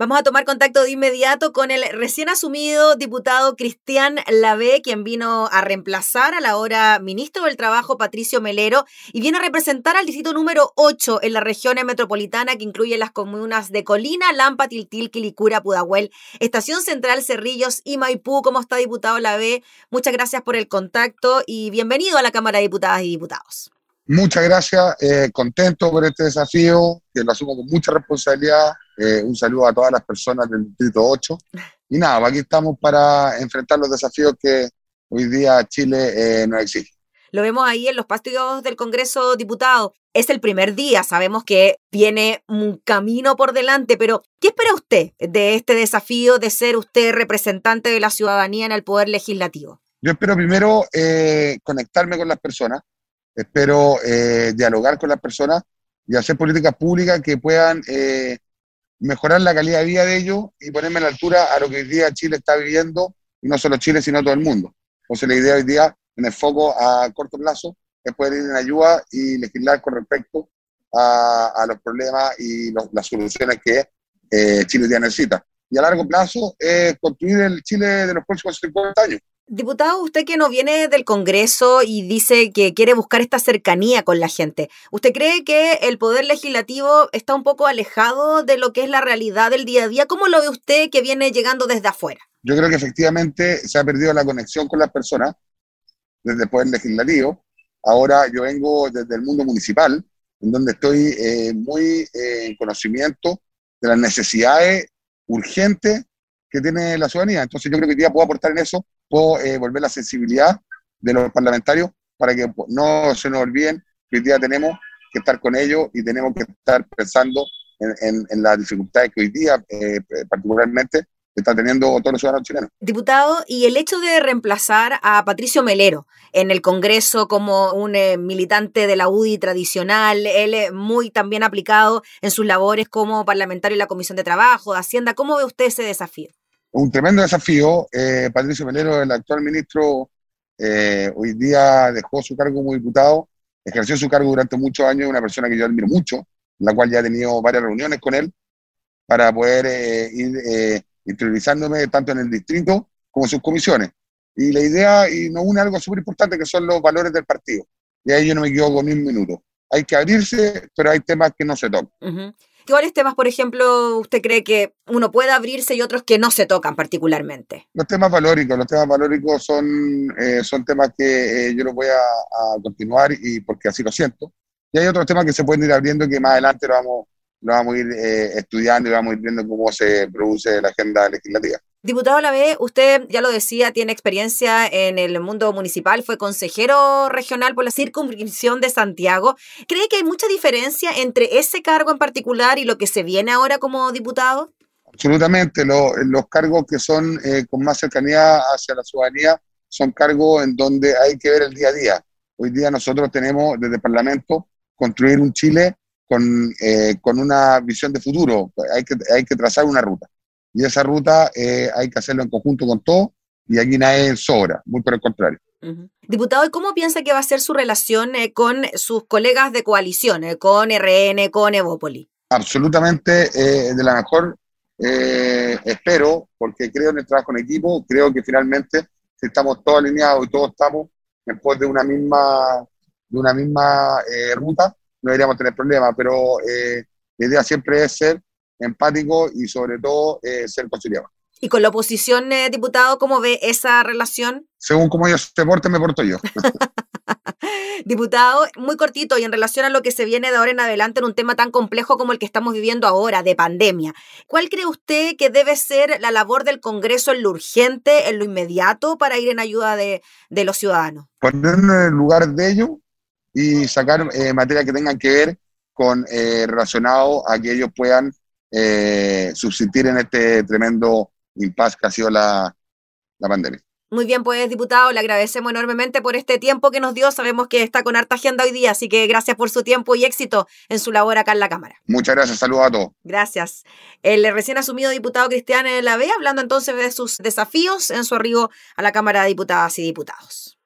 Vamos a tomar contacto de inmediato con el recién asumido diputado Cristian Lavé, quien vino a reemplazar a la hora ministro del Trabajo Patricio Melero y viene a representar al distrito número 8 en la región metropolitana que incluye las comunas de Colina, Lampa, Tiltil, Quilicura, Pudahuel, Estación Central, Cerrillos y Maipú. ¿Cómo está diputado Lavé? Muchas gracias por el contacto y bienvenido a la Cámara de Diputadas y Diputados. Muchas gracias, eh, contento por este desafío, que lo asumo con mucha responsabilidad. Eh, un saludo a todas las personas del Distrito 8. Y nada, aquí estamos para enfrentar los desafíos que hoy día Chile eh, nos exige. Lo vemos ahí en los pastios del Congreso Diputado. Es el primer día, sabemos que viene un camino por delante, pero ¿qué espera usted de este desafío de ser usted representante de la ciudadanía en el Poder Legislativo? Yo espero primero conectarme con las personas, espero eh, dialogar con las personas y hacer políticas públicas que puedan eh, mejorar la calidad de vida de ellos y ponerme a la altura a lo que hoy día Chile está viviendo, y no solo Chile, sino todo el mundo. Entonces la idea hoy día, en el foco a corto plazo, es poder ir en ayuda y legislar con respecto a, los problemas y las soluciones que eh, Chile ya necesita. Y a largo plazo es construir el Chile de los próximos 50 años. Diputado, usted que no viene del Congreso y dice que quiere buscar esta cercanía con la gente, ¿usted cree que el Poder Legislativo está un poco alejado de lo que es la realidad del día a día? ¿Cómo lo ve usted que viene llegando desde afuera? Yo creo que efectivamente se ha perdido la conexión con las personas desde el Poder Legislativo. Ahora yo vengo desde el mundo municipal, en donde estoy eh, muy eh, en conocimiento de las necesidades urgentes que tiene la ciudadanía. Entonces yo creo que hoy día puedo aportar en eso puedo eh, volver la sensibilidad de los parlamentarios para que no se nos olviden que hoy día tenemos que estar con ellos y tenemos que estar pensando en, las dificultades que hoy día, eh, particularmente, están teniendo todos los ciudadanos chilenos. Diputado, y el hecho de reemplazar a Patricio Melero en el Congreso como un eh, militante de la UDI tradicional, él muy también aplicado en sus labores como parlamentario en la Comisión de Trabajo, de Hacienda, ¿cómo ve usted ese desafío? Un tremendo desafío. Eh, Patricio Melero, el actual ministro, eh, hoy día dejó su cargo como diputado, ejerció su cargo durante muchos años, una persona que yo admiro mucho, la cual ya he tenido varias reuniones con él para poder eh, ir interiorizándome tanto en el distrito como en sus comisiones. Y la idea, y no une algo súper importante, que son los valores del partido. Y ahí yo no me equivoco ni un minuto. Hay que abrirse, pero hay temas que no se tocan. ¿Cuáles temas, por ejemplo, usted cree que uno puede abrirse y otros que no se tocan particularmente? Los temas valóricos, los temas valóricos son, eh, son temas que eh, yo los voy a, continuar y porque así lo siento. Y hay otros temas que se pueden ir abriendo y que más adelante lo vamos, lo vamos a ir eh, estudiando y vamos a ir viendo cómo se produce la agenda legislativa. Diputado Lavé, usted ya lo decía, tiene experiencia en el mundo municipal, fue consejero regional por la circunscripción de Santiago. ¿Cree que hay mucha diferencia entre ese cargo en particular y lo que se viene ahora como diputado? Absolutamente, los cargos que son eh, con más cercanía hacia la ciudadanía son cargos en donde hay que ver el día a día. Hoy día nosotros tenemos desde el Parlamento construir un Chile con, eh, con una visión de futuro, hay que, hay que trazar una ruta y esa ruta eh, hay que hacerlo en conjunto con todo y aquí nadie sobra, muy por el contrario. Diputado, ¿y cómo piensa que va a ser su relación eh, con sus colegas de coalición, eh, con RN, con Evópoli? Absolutamente de la mejor, espero, porque creo en el trabajo en equipo, creo que finalmente si estamos todos alineados y todos estamos en pos de una misma, de una misma ruta, no deberíamos tener problemas, pero la idea siempre es ser empático y sobre todo eh, ser conciliador. ¿Y con la oposición, eh, diputado, cómo ve esa relación? Según cómo ellos se porten, me porto yo. diputado, muy cortito y en relación a lo que se viene de ahora en adelante en un tema tan complejo como el que estamos viviendo ahora, de pandemia. ¿Cuál cree usted que debe ser la labor del Congreso en lo urgente, en lo inmediato, para ir en ayuda de, los ciudadanos? Ponernos en el lugar de ellos y sacar eh, materia que tengan que ver con relacionado a que ellos puedan eh, subsistir en este tremendo impasse que ha sido la, la pandemia. Muy bien, pues, diputado, le agradecemos enormemente por este tiempo que nos dio. Sabemos que está con harta agenda hoy día, así que gracias por su tiempo y éxito en su labor acá en la Cámara. Muchas gracias, saludos a todos. Gracias. El recién asumido diputado Cristian Lave, hablando entonces de sus desafíos en su arribo a la Cámara de Diputadas y Diputados.